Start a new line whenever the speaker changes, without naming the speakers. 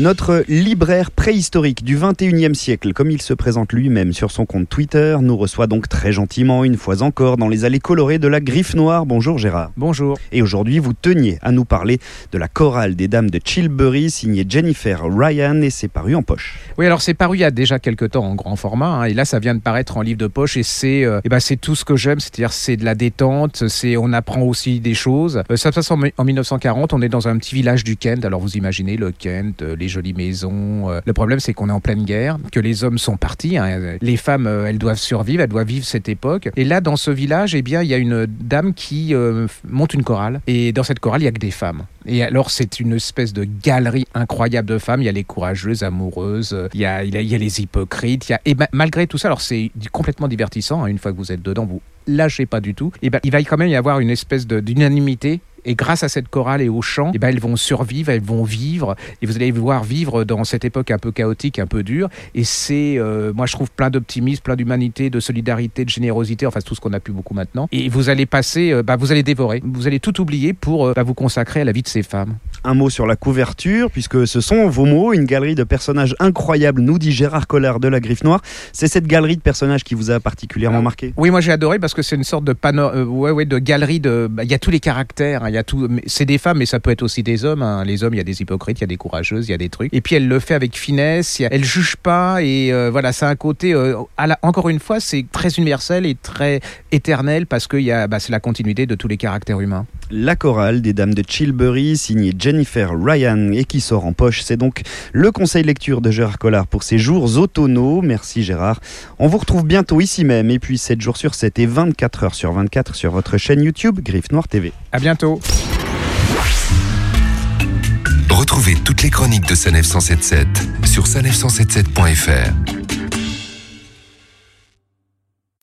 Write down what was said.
Notre libraire préhistorique du 21e siècle, comme il se présente lui-même sur son compte Twitter, nous reçoit donc très gentiment une fois encore dans les allées colorées de la Griffe Noire. Bonjour Gérard.
Bonjour.
Et aujourd'hui, vous teniez à nous parler de la chorale des Dames de Chilbury, signée Jennifer Ryan, et c'est paru en poche.
Oui, alors c'est paru il y a déjà quelques temps en grand format, hein, et là ça vient de paraître en livre de poche, et c'est euh, eh ben, c'est tout ce que j'aime, c'est-à-dire c'est de la détente, c'est on apprend aussi des choses. Euh, ça se passe en, en 1940, on est dans un petit village du Kent, alors vous imaginez le Kent, euh, jolies maisons. euh, le problème c'est qu'on est en pleine guerre, que les hommes sont partis, hein, les femmes euh, elles doivent survivre, elles doivent vivre cette époque. Et là dans ce village, eh bien il y a une dame qui euh, monte une chorale, et dans cette chorale il y a que des femmes. Et alors, c'est une espèce de galerie incroyable de femmes. Il y a les courageuses, amoureuses, il y a, il y a, les hypocrites. Y a, et malgré tout ça, alors c'est complètement divertissant. hein, une fois que vous êtes dedans, vous lâchez pas du tout. Et ben, il va quand même y avoir une espèce d'unanimité. Et grâce à cette chorale et au chant, eh ben, elles vont survivre, elles vont vivre. Et vous allez voir vivre dans cette époque un peu chaotique, un peu dure. Et c'est, euh, moi, je trouve plein d'optimisme, plein d'humanité, de solidarité, de générosité. Enfin, tout ce qu'on a pu beaucoup maintenant. Et vous allez passer, euh, bah, vous allez dévorer. Vous allez tout oublier pour euh, bah, vous consacrer à la vie de ces femmes.
Un mot sur la couverture, puisque ce sont vos mots, une galerie de personnages incroyables, nous dit Gérard Collard de la Griffe Noire. C'est cette galerie de personnages qui vous a particulièrement
Ah.
marqué?
Oui, moi j'ai adoré parce que c'est une sorte de pano, euh, ouais, ouais, de galerie de. bah, Il y a tous les caractères. hein, Il y a tout. C'est des femmes, mais ça peut être aussi des hommes. hein. Les hommes, il y a des hypocrites, il y a des courageuses, il y a des trucs. Et puis elle le fait avec finesse. a- Elle juge pas et euh, voilà, a un côté. euh, à la- encore une fois, c'est très universel et très éternel parce que y a, bah, c'est la continuité de tous les caractères humains.
La chorale des Dames de Chilbury, signée Jennifer Ryan et qui sort en poche. C'est donc le conseil lecture de Gérard Collard pour ces jours automnaux. Merci Gérard. On vous retrouve bientôt ici même et puis 7 jours sur 7 et 24 heures sur 24 sur votre chaîne YouTube Griffe Noire TV.
À bientôt.
Retrouvez toutes les chroniques de Sanef 177 sur sanef177.fr.